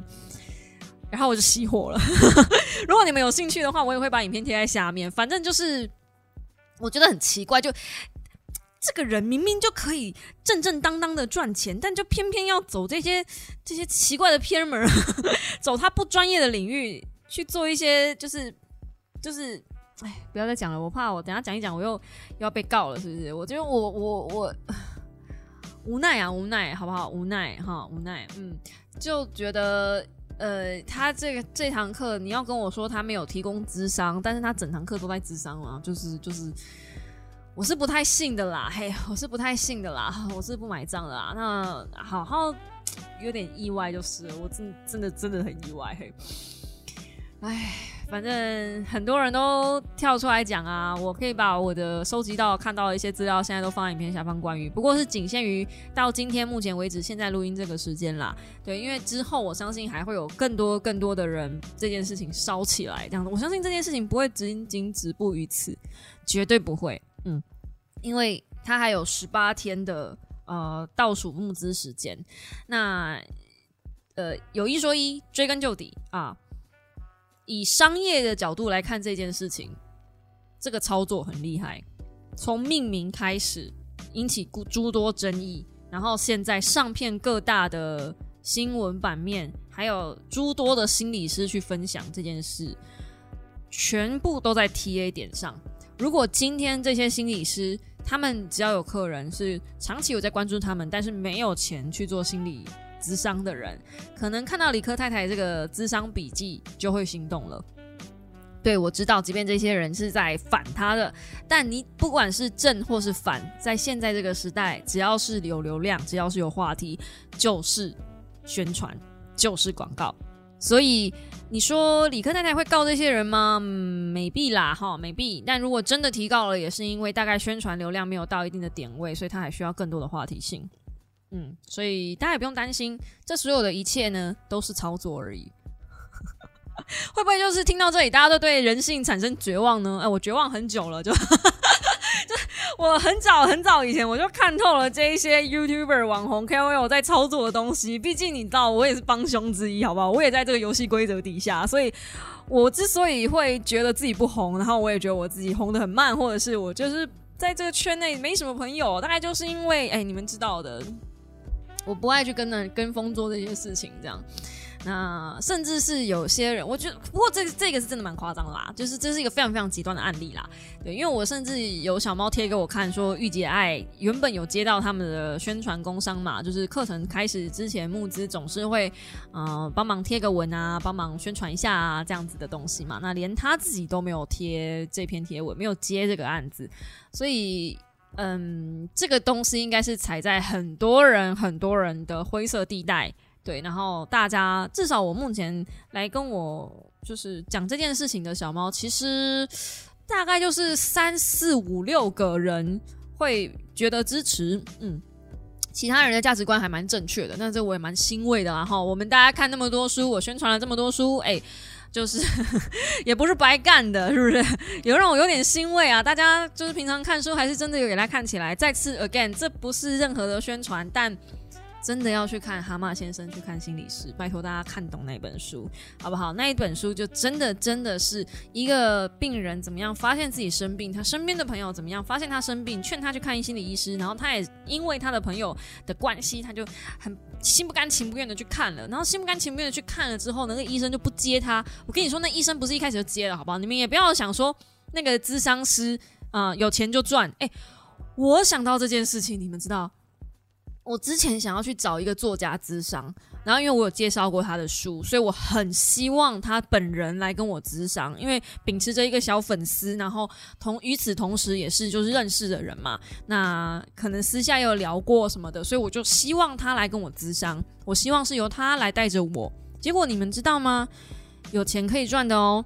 然后我就熄火了。如果你们有兴趣的话，我也会把影片贴在下面。反正就是我觉得很奇怪，就。这个人明明就可以正正当当的赚钱，但就偏偏要走这些这些奇怪的偏门，走他不专业的领域去做一些，就是就是，哎，不要再讲了，我怕我等下讲一讲，我又又要被告了，是不是？我觉得我我我无奈啊，无奈，好不好？无奈哈，无奈，嗯，就觉得呃，他这个这堂课你要跟我说他没有提供智商，但是他整堂课都在智商啊，就是就是。我是不太信的啦，嘿，我是不太信的啦，我是不买账的啦。那好好有点意外，就是我真真的真的很意外，嘿。哎，反正很多人都跳出来讲啊，我可以把我的收集到看到的一些资料，现在都放在影片下方。关于不过是仅限于到今天目前为止，现在录音这个时间啦。对，因为之后我相信还会有更多更多的人这件事情烧起来，这样子。我相信这件事情不会仅仅止步于此，绝对不会。嗯，因为它还有十八天的呃倒数募资时间，那呃有一说一，追根究底啊，以商业的角度来看这件事情，这个操作很厉害，从命名开始引起诸多争议，然后现在上片各大的新闻版面，还有诸多的心理师去分享这件事，全部都在 T A 点上。如果今天这些心理师，他们只要有客人是长期有在关注他们，但是没有钱去做心理咨商的人，可能看到李科太太这个咨商笔记就会心动了。对，我知道，即便这些人是在反他的，但你不管是正或是反，在现在这个时代，只要是有流量，只要是有话题，就是宣传，就是广告。所以你说李克太太会告这些人吗？没必啦，哈，没必。但如果真的提告了，也是因为大概宣传流量没有到一定的点位，所以他还需要更多的话题性。嗯，所以大家也不用担心，这所有的一切呢，都是操作而已。会不会就是听到这里，大家都对人性产生绝望呢？哎，我绝望很久了，就就我很早很早以前我就看透了这一些 YouTuber 网红 KOL 在操作的东西。毕竟你知道，我也是帮凶之一，好不好？我也在这个游戏规则底下，所以我之所以会觉得自己不红，然后我也觉得我自己红的很慢，或者是我就是在这个圈内没什么朋友，大概就是因为哎，你们知道的，我不爱去跟人跟风做这些事情，这样。那甚至是有些人，我觉得不过这这个是真的蛮夸张啦，就是这是一个非常非常极端的案例啦。对，因为我甚至有小猫贴给我看，说御姐爱原本有接到他们的宣传工商嘛，就是课程开始之前募资总是会呃帮忙贴个文啊，帮忙宣传一下啊这样子的东西嘛。那连他自己都没有贴这篇贴文，没有接这个案子，所以嗯，这个东西应该是踩在很多人很多人的灰色地带。对，然后大家至少我目前来跟我就是讲这件事情的小猫，其实大概就是三四五六个人会觉得支持，嗯，其他人的价值观还蛮正确的，那这我也蛮欣慰的。然后我们大家看那么多书，我宣传了这么多书，哎，就是 也不是白干的，是不是？有让我有点欣慰啊！大家就是平常看书还是真的有给他看起来。再次 again，这不是任何的宣传，但。真的要去看蛤蟆先生去看心理师，拜托大家看懂那本书好不好？那一本书就真的真的是一个病人怎么样发现自己生病，他身边的朋友怎么样发现他生病，劝他去看心理医师，然后他也因为他的朋友的关系，他就很心不甘情不愿的去看了，然后心不甘情不愿的去看了之后，那个医生就不接他。我跟你说，那医生不是一开始就接了，好不好？你们也不要想说那个咨商师啊有钱就赚。哎，我想到这件事情，你们知道？我之前想要去找一个作家咨商，然后因为我有介绍过他的书，所以我很希望他本人来跟我咨商。因为秉持着一个小粉丝，然后同与此同时也是就是认识的人嘛，那可能私下有聊过什么的，所以我就希望他来跟我咨商。我希望是由他来带着我。结果你们知道吗？有钱可以赚的哦，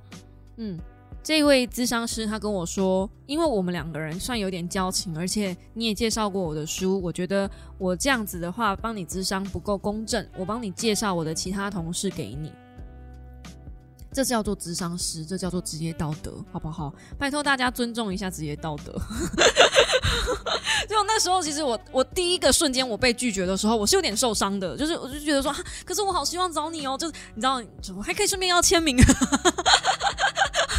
嗯。这位咨商师他跟我说，因为我们两个人算有点交情，而且你也介绍过我的书，我觉得我这样子的话帮你咨商不够公正，我帮你介绍我的其他同事给你，这叫做咨商师，这叫做职业道德，好不好？拜托大家尊重一下职业道德。就那时候，其实我我第一个瞬间我被拒绝的时候，我是有点受伤的，就是我就觉得说，可是我好希望找你哦，就是你知道，我还可以顺便要签名。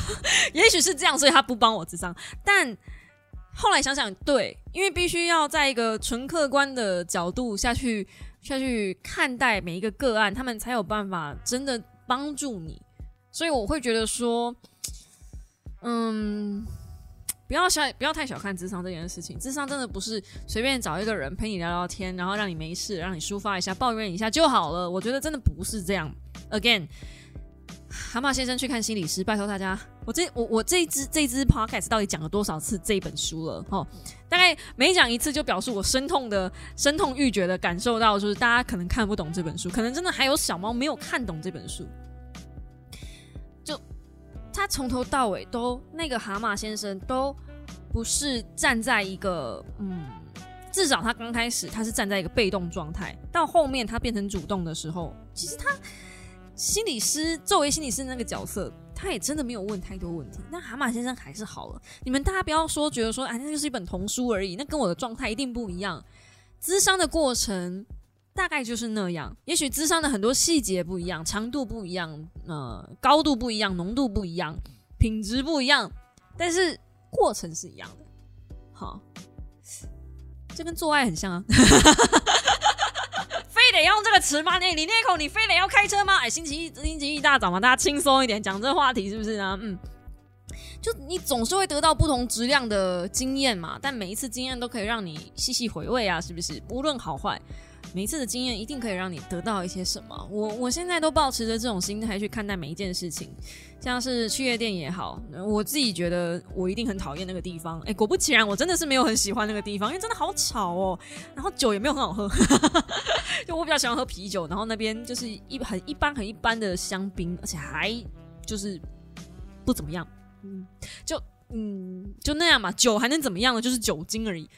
也许是这样，所以他不帮我智商。但后来想想，对，因为必须要在一个纯客观的角度下去下去看待每一个个案，他们才有办法真的帮助你。所以我会觉得说，嗯，不要小不要太小看智商这件事情。智商真的不是随便找一个人陪你聊聊天，然后让你没事，让你抒发一下、抱怨一下就好了。我觉得真的不是这样。Again。蛤蟆先生去看心理师，拜托大家，我这我我这一支这支 podcast 到底讲了多少次这本书了？哦，大概每讲一次就表示我深痛的深痛欲绝的感受到，就是大家可能看不懂这本书，可能真的还有小猫没有看懂这本书。就他从头到尾都那个蛤蟆先生都不是站在一个嗯，至少他刚开始他是站在一个被动状态，到后面他变成主动的时候，其实他。心理师作为心理师那个角色，他也真的没有问太多问题。那蛤蟆先生还是好了。你们大家不要说觉得说，哎，那就是一本童书而已。那跟我的状态一定不一样。咨商的过程大概就是那样。也许咨商的很多细节不一样，长度不一样，呃，高度不一样，浓度不一样，品质不一样，但是过程是一样的。好，这跟做爱很像啊。要用这个词吗？你你那口你非得要开车吗？哎，星期一星期一大早嘛，大家轻松一点讲这话题是不是呢？嗯，就你总是会得到不同质量的经验嘛，但每一次经验都可以让你细细回味啊，是不是？无论好坏，每一次的经验一定可以让你得到一些什么。我我现在都保持着这种心态去看待每一件事情，像是去夜店也好，我自己觉得我一定很讨厌那个地方。哎，果不其然，我真的是没有很喜欢那个地方，因为真的好吵哦，然后酒也没有很好喝，就我比较喜欢喝啤酒，然后那边就是一很一般很一般的香槟，而且还就是不怎么样。嗯，就嗯就那样嘛，酒还能怎么样呢？就是酒精而已。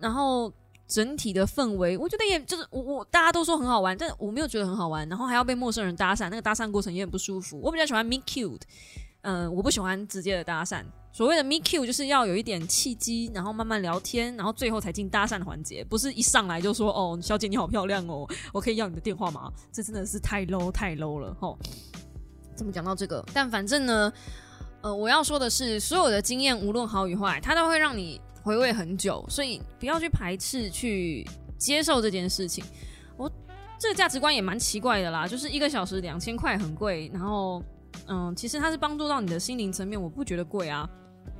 然后整体的氛围，我觉得也就是我我大家都说很好玩，但我没有觉得很好玩。然后还要被陌生人搭讪，那个搭讪过程也很不舒服。我比较喜欢 meet cute，嗯，我不喜欢直接的搭讪。所谓的 meet cute 就是要有一点契机，然后慢慢聊天，然后最后才进搭讪的环节，不是一上来就说哦，小姐你好漂亮哦，我可以要你的电话吗？这真的是太 low 太 low 了吼。怎么讲到这个？但反正呢。呃，我要说的是，所有的经验无论好与坏，它都会让你回味很久，所以不要去排斥去接受这件事情。我这个价值观也蛮奇怪的啦，就是一个小时两千块很贵，然后嗯，其实它是帮助到你的心灵层面，我不觉得贵啊。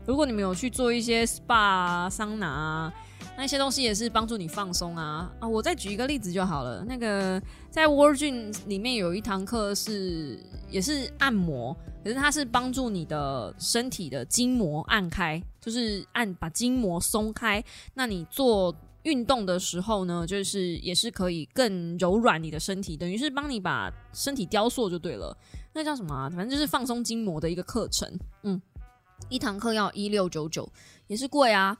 如果你们有去做一些 SPA、桑拿啊，那些东西也是帮助你放松啊啊！我再举一个例子就好了，那个在 Virgin 里面有一堂课是也是按摩。可是它是帮助你的身体的筋膜按开，就是按把筋膜松开。那你做运动的时候呢，就是也是可以更柔软你的身体，等于是帮你把身体雕塑就对了。那叫什么啊？反正就是放松筋膜的一个课程。嗯，一堂课要一六九九，也是贵啊。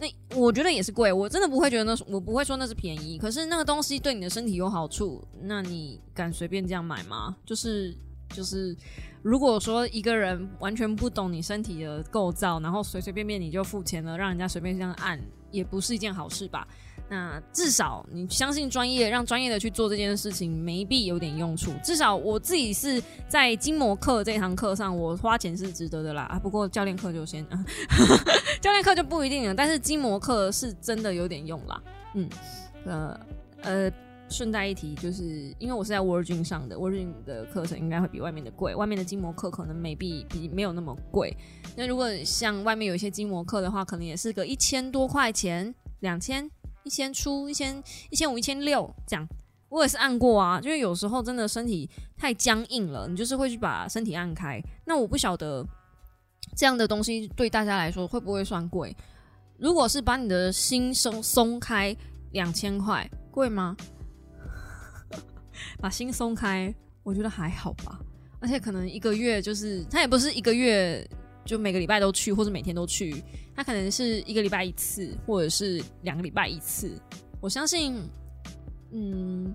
那我觉得也是贵，我真的不会觉得那是我不会说那是便宜。可是那个东西对你的身体有好处，那你敢随便这样买吗？就是就是。如果说一个人完全不懂你身体的构造，然后随随便便你就付钱了，让人家随便这样按，也不是一件好事吧？那至少你相信专业，让专业的去做这件事情，没必有点用处。至少我自己是在筋膜课这堂课上，我花钱是值得的啦。啊，不过教练课就先，教练课就不一定了。但是筋膜课是真的有点用啦。嗯，呃，呃。顺带一提，就是因为我是在 Virgin 上的，Virgin 的课程应该会比外面的贵。外面的筋膜课可能没必比没有那么贵。那如果像外面有一些筋膜课的话，可能也是个一千多块钱，两千、一千出、一千、一千五、一千六这样。我也是按过啊，因为有时候真的身体太僵硬了，你就是会去把身体按开。那我不晓得这样的东西对大家来说会不会算贵？如果是把你的心松松开，两千块贵吗？把心松开，我觉得还好吧。而且可能一个月就是，他也不是一个月就每个礼拜都去，或者每天都去，他可能是一个礼拜一次，或者是两个礼拜一次。我相信，嗯，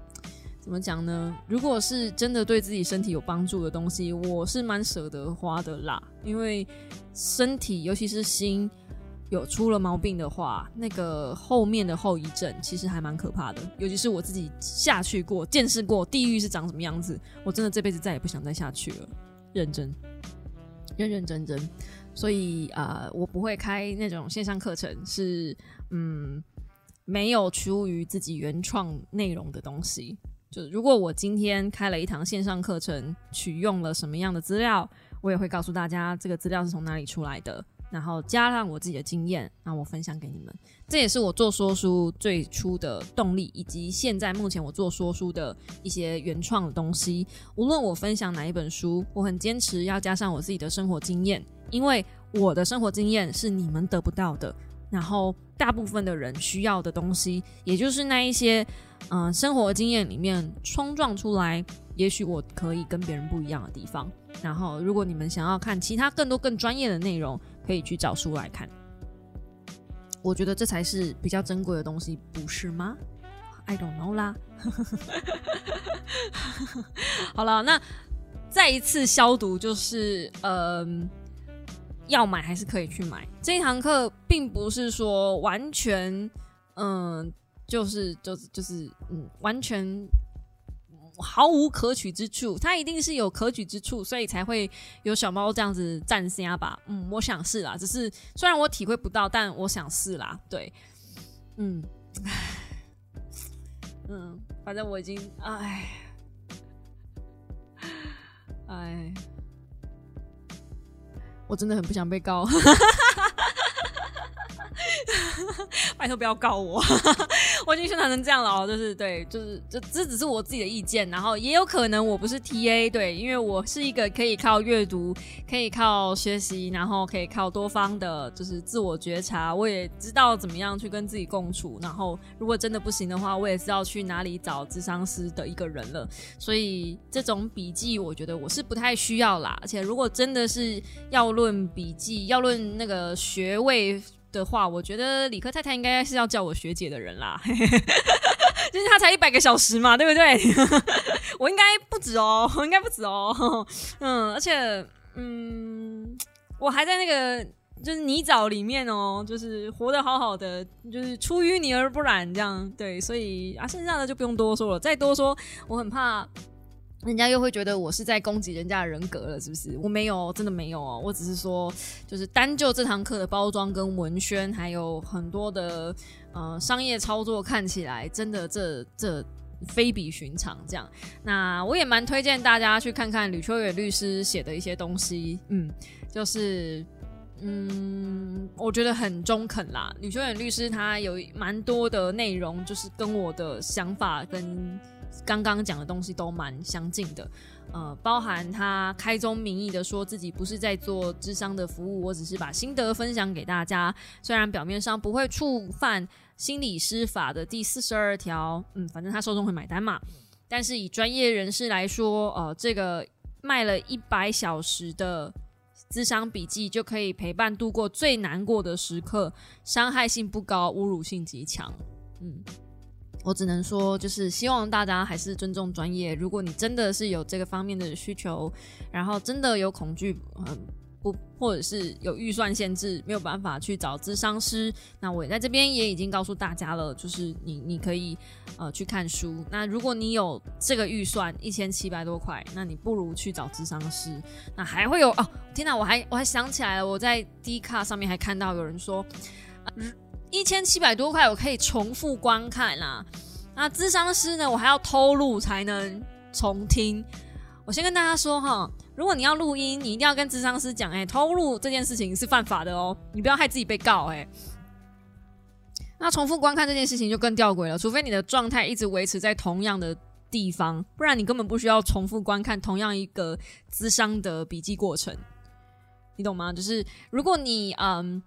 怎么讲呢？如果是真的对自己身体有帮助的东西，我是蛮舍得花的啦。因为身体，尤其是心。有出了毛病的话，那个后面的后遗症其实还蛮可怕的。尤其是我自己下去过、见识过地狱是长什么样子，我真的这辈子再也不想再下去了。认真，认认真真。所以啊，我不会开那种线上课程，是嗯，没有出于自己原创内容的东西。就如果我今天开了一堂线上课程，取用了什么样的资料，我也会告诉大家这个资料是从哪里出来的。然后加上我自己的经验，那我分享给你们。这也是我做说书最初的动力，以及现在目前我做说书的一些原创的东西。无论我分享哪一本书，我很坚持要加上我自己的生活经验，因为我的生活经验是你们得不到的。然后大部分的人需要的东西，也就是那一些嗯生活经验里面冲撞出来，也许我可以跟别人不一样的地方。然后，如果你们想要看其他更多更专业的内容，可以去找书来看。我觉得这才是比较珍贵的东西，不是吗？I don't know 啦。好了，那再一次消毒，就是嗯，要买还是可以去买。这一堂课并不是说完全，嗯，就是就是就是嗯，完全。毫无可取之处，它一定是有可取之处，所以才会有小猫这样子站虾吧？嗯，我想是啦，只是虽然我体会不到，但我想是啦。对，嗯，嗯，反正我已经，哎，哎，我真的很不想被告。拜托不要告我，我已经宣传成这样了哦，就是对，就是这这只是我自己的意见，然后也有可能我不是 T A，对，因为我是一个可以靠阅读、可以靠学习，然后可以靠多方的，就是自我觉察，我也知道怎么样去跟自己共处，然后如果真的不行的话，我也知道去哪里找智商师的一个人了，所以这种笔记我觉得我是不太需要啦，而且如果真的是要论笔记，要论那个学位。的话，我觉得理科太太应该是要叫我学姐的人啦，就是他才一百个小时嘛，对不对？我应该不止哦，我应该不止哦，嗯，而且，嗯，我还在那个就是泥沼里面哦，就是活得好好的，就是出淤泥而不染这样，对，所以啊，剩下的就不用多说了，再多说，我很怕。人家又会觉得我是在攻击人家的人格了，是不是？我没有，真的没有哦。我只是说，就是单就这堂课的包装跟文宣，还有很多的呃商业操作，看起来真的这这非比寻常。这样，那我也蛮推荐大家去看看吕秋远律师写的一些东西。嗯，就是嗯，我觉得很中肯啦。吕秋远律师他有蛮多的内容，就是跟我的想法跟。刚刚讲的东西都蛮相近的，呃，包含他开宗明义的说自己不是在做智商的服务，我只是把心得分享给大家。虽然表面上不会触犯心理师法的第四十二条，嗯，反正他受众会买单嘛。但是以专业人士来说，呃，这个卖了一百小时的智商笔记就可以陪伴度过最难过的时刻，伤害性不高，侮辱性极强，嗯。我只能说，就是希望大家还是尊重专业。如果你真的是有这个方面的需求，然后真的有恐惧，嗯，不，或者是有预算限制，没有办法去找咨商师，那我在这边也已经告诉大家了，就是你你可以呃去看书。那如果你有这个预算一千七百多块，那你不如去找咨商师。那还会有哦，天哪，我还我还想起来了，我在 D 卡上面还看到有人说。一千七百多块，我可以重复观看啦。那智商师呢？我还要偷录才能重听。我先跟大家说哈，如果你要录音，你一定要跟智商师讲，哎，偷录这件事情是犯法的哦，你不要害自己被告，哎。那重复观看这件事情就更吊诡了，除非你的状态一直维持在同样的地方，不然你根本不需要重复观看同样一个智商的笔记过程，你懂吗？就是如果你嗯。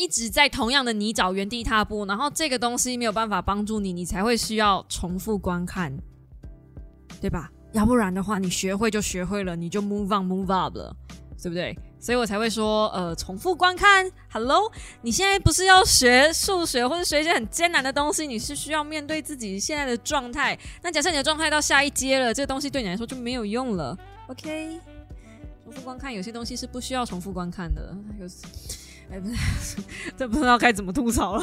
一直在同样的泥沼原地踏步，然后这个东西没有办法帮助你，你才会需要重复观看，对吧？要不然的话，你学会就学会了，你就 move on move up 了，对不对？所以我才会说，呃，重复观看。Hello，你现在不是要学数学或者学一些很艰难的东西，你是需要面对自己现在的状态。那假设你的状态到下一阶了，这个东西对你来说就没有用了。OK，重复观看有些东西是不需要重复观看的。有。哎，不是，这不知道该怎么吐槽了。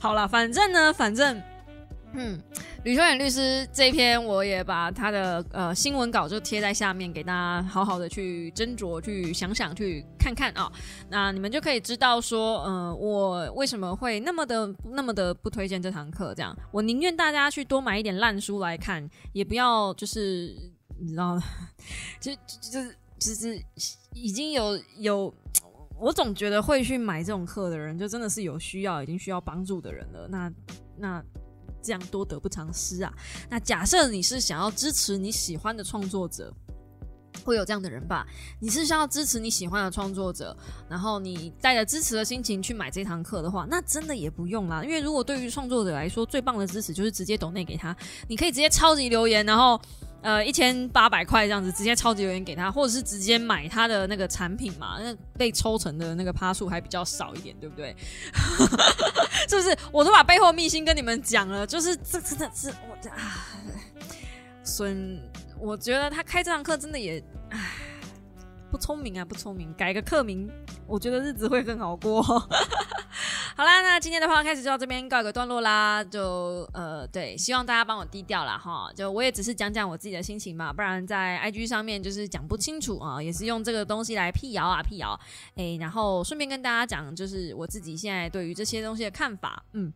好了，反正呢，反正，嗯，吕秋远律师这一篇，我也把他的呃新闻稿就贴在下面，给大家好好的去斟酌、去想想、去看看啊。那你们就可以知道说，嗯，我为什么会那么的、那么的不推荐这堂课？这样，我宁愿大家去多买一点烂书来看，也不要就是你知道，就就是就是。已经有有，我总觉得会去买这种课的人，就真的是有需要、已经需要帮助的人了。那那这样多得不偿失啊！那假设你是想要支持你喜欢的创作者，会有这样的人吧？你是需要支持你喜欢的创作者，然后你带着支持的心情去买这堂课的话，那真的也不用啦。因为如果对于创作者来说，最棒的支持就是直接抖内给他，你可以直接超级留言，然后。呃，一千八百块这样子，直接超级留言给他，或者是直接买他的那个产品嘛，那被抽成的那个趴数还比较少一点，对不对？是不是？我都把背后秘辛跟你们讲了，就是这真的是我的啊，孙，我觉得他开这堂课真的也唉。不聪明啊，不聪明，改个课名，我觉得日子会更好过。好啦，那今天的话开始就到这边告一个段落啦。就呃，对，希望大家帮我低调啦哈。就我也只是讲讲我自己的心情嘛，不然在 IG 上面就是讲不清楚啊，也是用这个东西来辟谣啊，辟谣。哎，然后顺便跟大家讲，就是我自己现在对于这些东西的看法，嗯。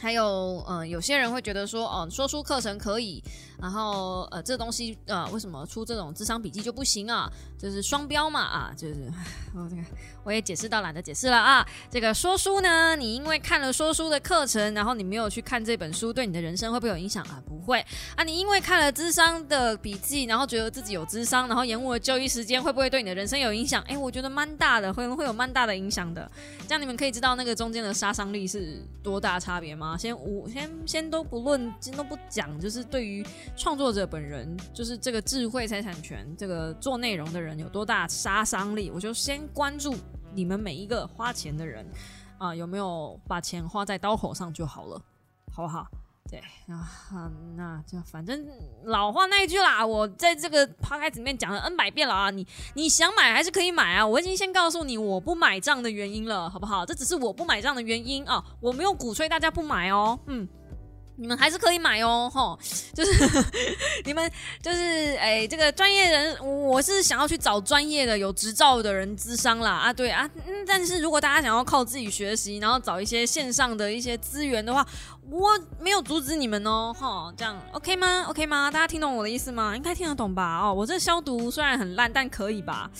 还有，呃，有些人会觉得说，哦，说书课程可以，然后，呃，这东西，呃，为什么出这种智商笔记就不行啊？就是双标嘛，啊，就是，我这个我也解释到懒得解释了啊。这个说书呢，你因为看了说书的课程，然后你没有去看这本书，对你的人生会不会有影响啊？不会啊。你因为看了智商的笔记，然后觉得自己有智商，然后延误了就医时间，会不会对你的人生有影响？哎，我觉得蛮大的，会会有蛮大的影响的。这样你们可以知道那个中间的杀伤力是多大差别吗？先我先先都不论，先都不讲，就是对于创作者本人，就是这个智慧财产权，这个做内容的人。有多大杀伤力？我就先关注你们每一个花钱的人啊，有没有把钱花在刀口上就好了，好不好？对啊，那就反正老话那一句啦，我在这个抛开里面讲了 N 百遍了啊，你你想买还是可以买啊，我已经先告诉你我不买账的原因了，好不好？这只是我不买账的原因啊，我没有鼓吹大家不买哦，嗯。你们还是可以买哦，吼，就是 你们就是哎，这个专业人，我是想要去找专业的有执照的人咨商啦啊，对啊，嗯，但是如果大家想要靠自己学习，然后找一些线上的一些资源的话，我没有阻止你们哦，哈，这样 OK 吗？OK 吗？大家听懂我的意思吗？应该听得懂吧？哦，我这消毒虽然很烂，但可以吧？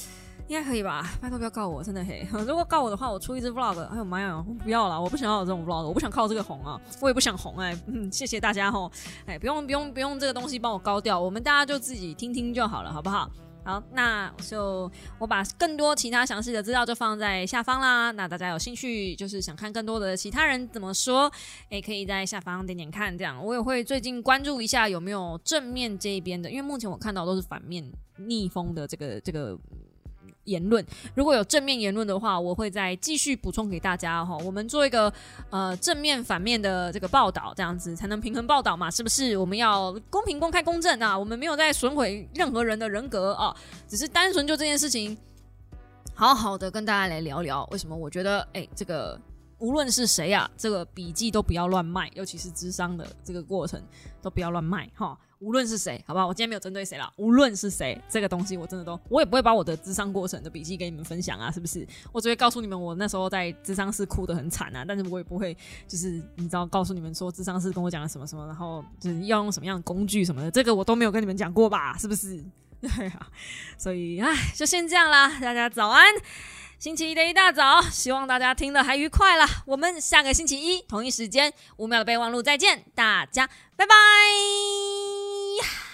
应该可以吧？拜托不要告我，真的嘿！如果告我的话，我出一支 vlog。哎呦妈呀，不要了，我不想要有这种 vlog，我不想靠这个红啊，我也不想红哎。嗯，谢谢大家吼，哎，不用不用不用这个东西帮我高调，我们大家就自己听听就好了，好不好？好，那就我把更多其他详细的资料就放在下方啦。那大家有兴趣就是想看更多的其他人怎么说，哎，可以在下方点点看。这样我也会最近关注一下有没有正面这一边的，因为目前我看到都是反面逆风的这个这个。言论如果有正面言论的话，我会再继续补充给大家哈。我们做一个呃正面反面的这个报道，这样子才能平衡报道嘛，是不是？我们要公平、公开、公正啊！我们没有在损毁任何人的人格啊，只是单纯就这件事情，好好的跟大家来聊聊。为什么？我觉得哎，这个无论是谁啊，这个笔记都不要乱卖，尤其是智商的这个过程都不要乱卖哈。无论是谁，好不好？我今天没有针对谁了。无论是谁，这个东西我真的都，我也不会把我的智商过程的笔记给你们分享啊，是不是？我只会告诉你们，我那时候在智商室哭得很惨啊，但是我也不会，就是你知道，告诉你们说智商室跟我讲了什么什么，然后就是要用什么样的工具什么的，这个我都没有跟你们讲过吧？是不是？对啊，所以唉，就先这样啦。大家早安，星期一的一大早，希望大家听的还愉快啦。我们下个星期一同一时间五秒的备忘录再见，大家拜拜。呀。